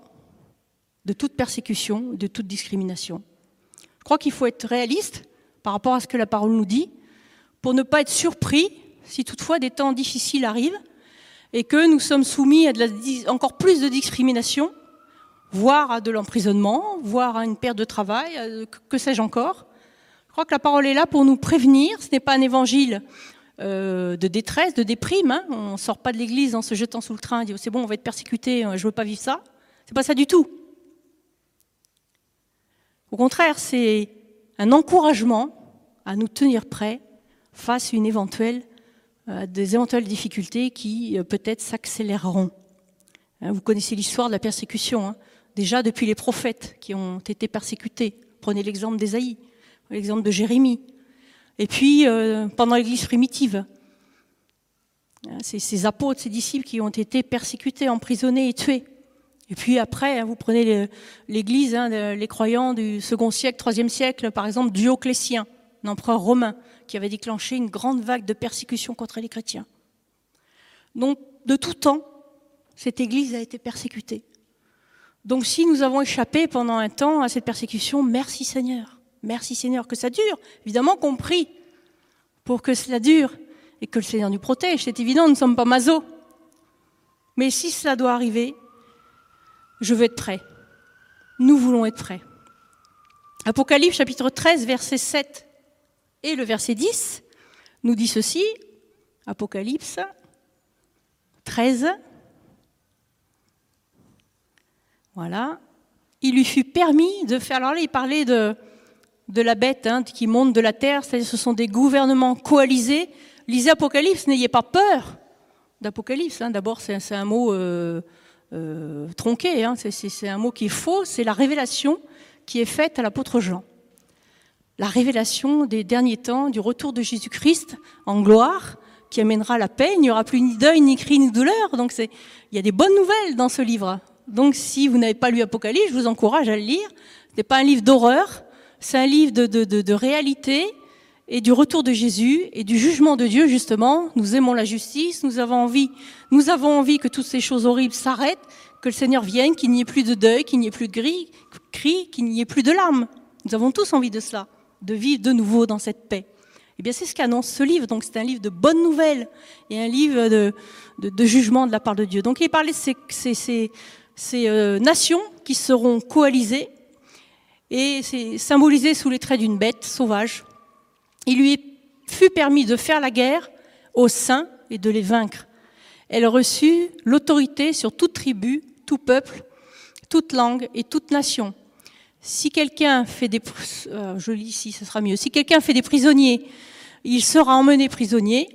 de toute persécution, de toute discrimination. Je crois qu'il faut être réaliste par rapport à ce que la parole nous dit, pour ne pas être surpris si toutefois des temps difficiles arrivent et que nous sommes soumis à encore plus de discrimination, voire à de l'emprisonnement, voire à une perte de travail, que sais-je encore. Je crois que la parole est là pour nous prévenir. Ce n'est pas un évangile euh, de détresse, de déprime. Hein. On ne sort pas de l'église en se jetant sous le train et dit c'est bon, on va être persécuté, euh, je ne veux pas vivre ça. C'est pas ça du tout. Au contraire, c'est un encouragement à nous tenir prêts face à une éventuelle, euh, des éventuelles difficultés qui peut-être s'accéléreront. Hein, vous connaissez l'histoire de la persécution, hein. déjà depuis les prophètes qui ont été persécutés. Prenez l'exemple d'Ésaïe, l'exemple de Jérémie. Et puis, euh, pendant l'Église primitive, hein, ces apôtres, ces disciples qui ont été persécutés, emprisonnés et tués. Et puis après, hein, vous prenez l'Église, hein, les croyants du second siècle, troisième siècle, par exemple, Dioclétien. un empereur romain, qui avait déclenché une grande vague de persécution contre les chrétiens. Donc, de tout temps, cette Église a été persécutée. Donc, si nous avons échappé pendant un temps à cette persécution, merci Seigneur. Merci Seigneur que ça dure. Évidemment qu'on prie pour que cela dure et que le Seigneur nous protège. C'est évident, nous ne sommes pas maso. Mais si cela doit arriver, je veux être prêt. Nous voulons être prêts. Apocalypse chapitre 13, verset 7 et le verset 10 nous dit ceci. Apocalypse 13. Voilà. Il lui fut permis de faire. Alors là, il parlait de, de la bête hein, qui monte de la terre, c'est-à-dire ce sont des gouvernements coalisés. Lisez Apocalypse, n'ayez pas peur d'Apocalypse. Hein. D'abord, c'est un mot euh, euh, tronqué, hein. c'est un mot qui est faux, c'est la révélation qui est faite à l'apôtre Jean. La révélation des derniers temps, du retour de Jésus-Christ en gloire, qui amènera la paix. Il n'y aura plus ni deuil, ni cri, ni douleur. Donc il y a des bonnes nouvelles dans ce livre. Donc si vous n'avez pas lu Apocalypse, je vous encourage à le lire. Ce n'est pas un livre d'horreur, c'est un livre de, de, de, réalité et du retour de Jésus et du jugement de Dieu justement. Nous aimons la justice, nous avons envie, nous avons envie que toutes ces choses horribles s'arrêtent, que le Seigneur vienne, qu'il n'y ait plus de deuil, qu'il n'y ait plus de gris, cri, qu'il n'y ait plus de larmes. Nous avons tous envie de cela, de vivre de nouveau dans cette paix. Eh bien, c'est ce qu'annonce ce livre. Donc, c'est un livre de bonnes nouvelles et un livre de, de, de, jugement de la part de Dieu. Donc, il parlait de ces, ces, ces, ces euh, nations qui seront coalisées et c'est symbolisé sous les traits d'une bête sauvage il lui fut permis de faire la guerre aux saints et de les vaincre. Elle reçut l'autorité sur toute tribu, tout peuple, toute langue et toute nation. Si quelqu'un fait des, euh, je lis ici, ce sera mieux. Si quelqu'un fait des prisonniers, il sera emmené prisonnier.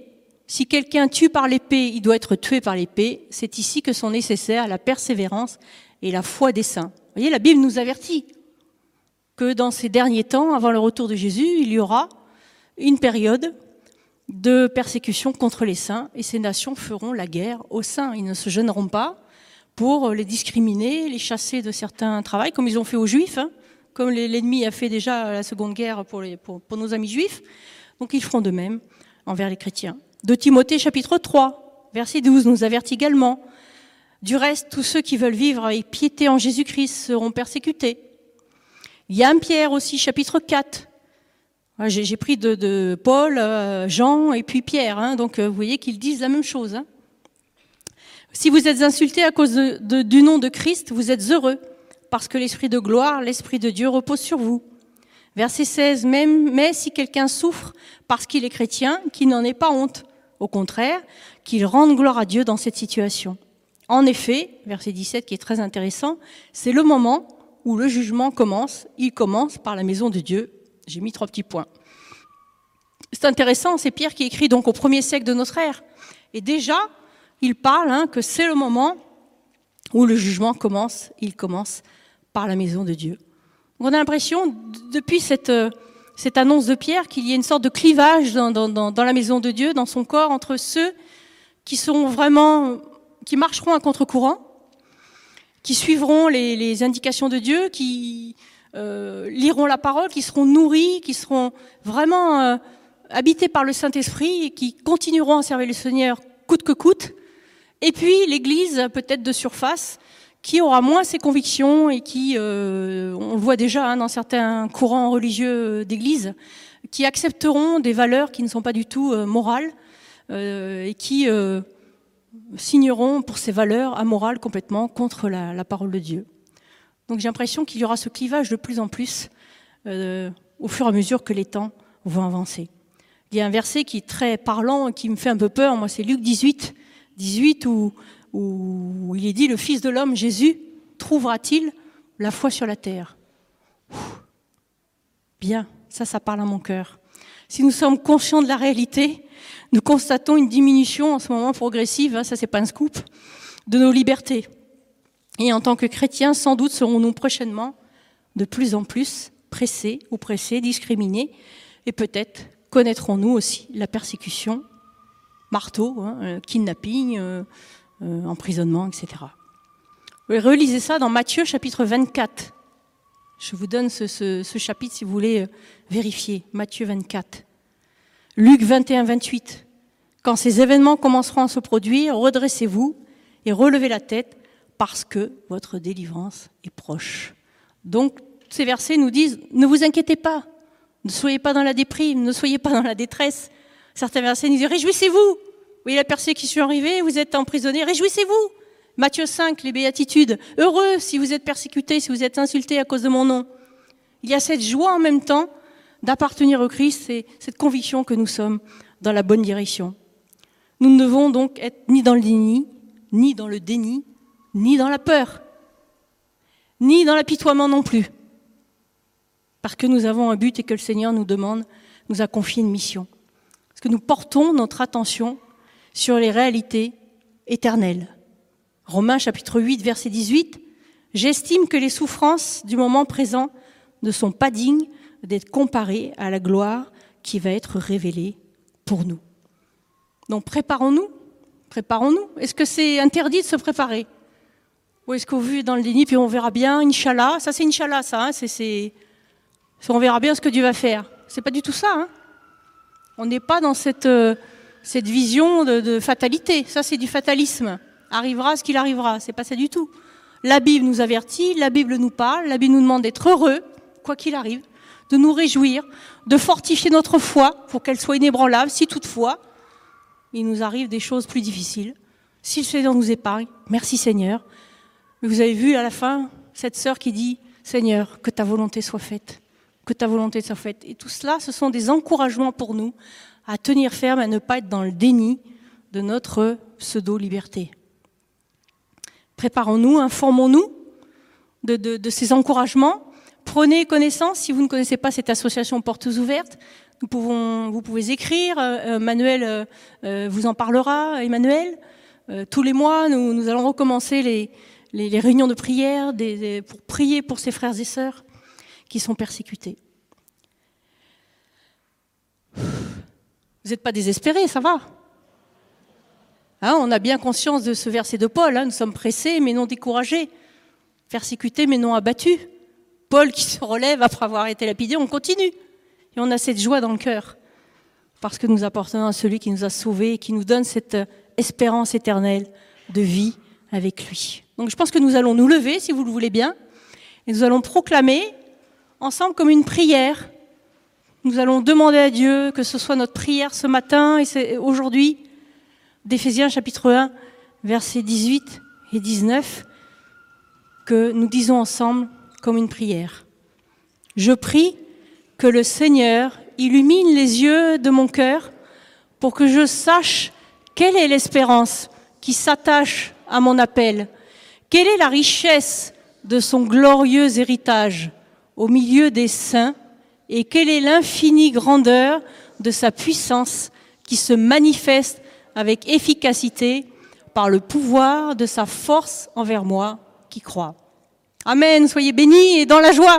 Si quelqu'un tue par l'épée, il doit être tué par l'épée. C'est ici que sont nécessaires la persévérance et la foi des saints. Vous voyez, la Bible nous avertit que dans ces derniers temps, avant le retour de Jésus, il y aura une période de persécution contre les saints et ces nations feront la guerre aux saints. Ils ne se gêneront pas pour les discriminer, les chasser de certains travaux, comme ils ont fait aux juifs, hein, comme l'ennemi a fait déjà la Seconde Guerre pour, nos amis juifs. Donc ils feront de même envers les chrétiens. De Timothée chapitre 3, verset 12 nous avertit également. Du reste, tous ceux qui veulent vivre avec piété en Jésus-Christ seront persécutés. Il y a un Pierre aussi, chapitre 4, j'ai pris de, Paul, euh, Jean et puis Pierre. Hein, donc euh, vous voyez qu'ils disent la même chose. Hein. Si vous êtes insultés à cause du nom de Christ, vous êtes heureux, parce que l'Esprit de gloire, l'Esprit de Dieu repose sur vous. Verset 16, même, mais si quelqu'un souffre parce qu'il est chrétien, qu'il n'en ait pas honte. Au contraire, qu'il rende gloire à Dieu dans cette situation. En effet, verset 17 qui est très intéressant, c'est le moment où le jugement commence. Il commence par la maison de Dieu, j'ai mis trois petits points. C'est intéressant, c'est Pierre qui écrit donc au premier siècle de notre ère. Et déjà, il parle hein, que c'est le moment où le jugement commence. Il commence par la maison de Dieu. On a l'impression, depuis cette, cette annonce de Pierre, qu'il y a une sorte de clivage dans, la maison de Dieu, dans son corps, entre ceux qui vraiment, qui marcheront à contre-courant, qui suivront les, indications de Dieu, qui, euh, liront la parole, qui seront nourris, qui seront vraiment euh, habités par le Saint-Esprit et qui continueront à servir le Seigneur coûte que coûte. Et puis l'Église, peut-être de surface, qui aura moins ses convictions et qui, euh, on le voit déjà hein, dans certains courants religieux d'Église, qui accepteront des valeurs qui ne sont pas du tout euh, morales et qui signeront pour ces valeurs amorales complètement contre la, parole de Dieu. Donc j'ai l'impression qu'il y aura ce clivage de plus en plus euh, au fur et à mesure que les temps vont avancer. Il y a un verset qui est très parlant, qui me fait un peu peur, moi c'est Luc 18, 18 où, où il est dit, le Fils de l'homme, Jésus, trouvera-t-il la foi sur la terre? Bien, ça, ça parle à mon cœur. Si nous sommes conscients de la réalité, nous constatons une diminution en ce moment progressive, hein, ça c'est pas un scoop, de nos libertés. Et en tant que chrétiens, sans doute serons-nous prochainement de plus en plus pressés, oppressés, discriminés, et peut-être connaîtrons-nous aussi la persécution, marteau, hein, euh, kidnapping, euh, euh, emprisonnement, etc. Relisez ça dans Matthieu chapitre 24. Je vous donne ce, chapitre si vous voulez euh, vérifier. Matthieu 24. Luc 21, 28. Quand ces événements commenceront à se produire, redressez-vous et relevez la tête parce que votre délivrance est proche. Donc, ces versets nous disent, ne vous inquiétez pas, ne soyez pas dans la déprime, ne soyez pas dans la détresse. Certains versets nous disent, réjouissez-vous. Oui, la persécution est arrivée, vous êtes emprisonné, réjouissez-vous. Matthieu 5, les béatitudes. Heureux si vous êtes persécutés, si vous êtes insultés à cause de mon nom. Il y a cette joie en même temps d'appartenir au Christ et cette conviction que nous sommes dans la bonne direction. Nous ne devons donc être ni dans le déni, ni dans le déni, ni dans la peur, ni dans l'apitoiement non plus. Parce que nous avons un but et que le Seigneur nous demande, nous a confié une mission. Parce que nous portons notre attention sur les réalités éternelles. Romains chapitre 8, verset 18, J'estime que les souffrances du moment présent ne sont pas dignes d'être comparées à la gloire qui va être révélée pour nous. Donc préparons-nous, préparons-nous. Est-ce que c'est interdit de se préparer? Ou est-ce qu'au vu dans le déni, puis on verra bien, Inch'Allah, ça c'est Inch'Allah, ça, hein, c'est, on verra bien ce que Dieu va faire. C'est pas du tout ça. Hein. On n'est pas dans cette, euh, cette vision de, de fatalité, ça c'est du fatalisme. Arrivera ce qu'il arrivera, c'est pas ça du tout. La Bible nous avertit, la Bible nous parle, la Bible nous demande d'être heureux, quoi qu'il arrive, de nous réjouir, de fortifier notre foi pour qu'elle soit inébranlable, si toutefois il nous arrive des choses plus difficiles. Si le Seigneur nous épargne, merci Seigneur. Mais vous avez vu à la fin cette sœur qui dit Seigneur, que ta volonté soit faite, que ta volonté soit faite. Et tout cela, ce sont des encouragements pour nous à tenir ferme, à ne pas être dans le déni de notre pseudo-liberté. Préparons-nous, informons-nous de, ces encouragements. Prenez connaissance, si vous ne connaissez pas cette association Portes Ouvertes, vous pouvez écrire, euh, euh, Manuel euh, vous en parlera, Emmanuel. tous les mois, nous, allons recommencer les, réunions de prière pour prier pour ces frères et sœurs qui sont persécutés. Vous n'êtes pas désespérés, ça va Hein, on a bien conscience de ce verset de Paul. Hein, nous sommes pressés mais non découragés, persécutés mais non abattus. Paul qui se relève après avoir été lapidé, on continue. Et on a cette joie dans le cœur parce que nous appartenons à celui qui nous a sauvés et qui nous donne cette espérance éternelle de vie avec lui. Donc je pense que nous allons nous lever, si vous le voulez bien, et nous allons proclamer ensemble comme une prière. Nous allons demander à Dieu que ce soit notre prière ce matin et aujourd'hui, d'Éphésiens chapitre 1, versets 18 et 19, que nous disons ensemble comme une prière. Je prie que le Seigneur illumine les yeux de mon cœur pour que je sache quelle est l'espérance qui s'attache à mon appel, quelle est la richesse de son glorieux héritage au milieu des saints et quelle est l'infinie grandeur de sa puissance qui se manifeste avec efficacité par le pouvoir de sa force envers moi qui crois. Amen, soyez bénis et dans la joie.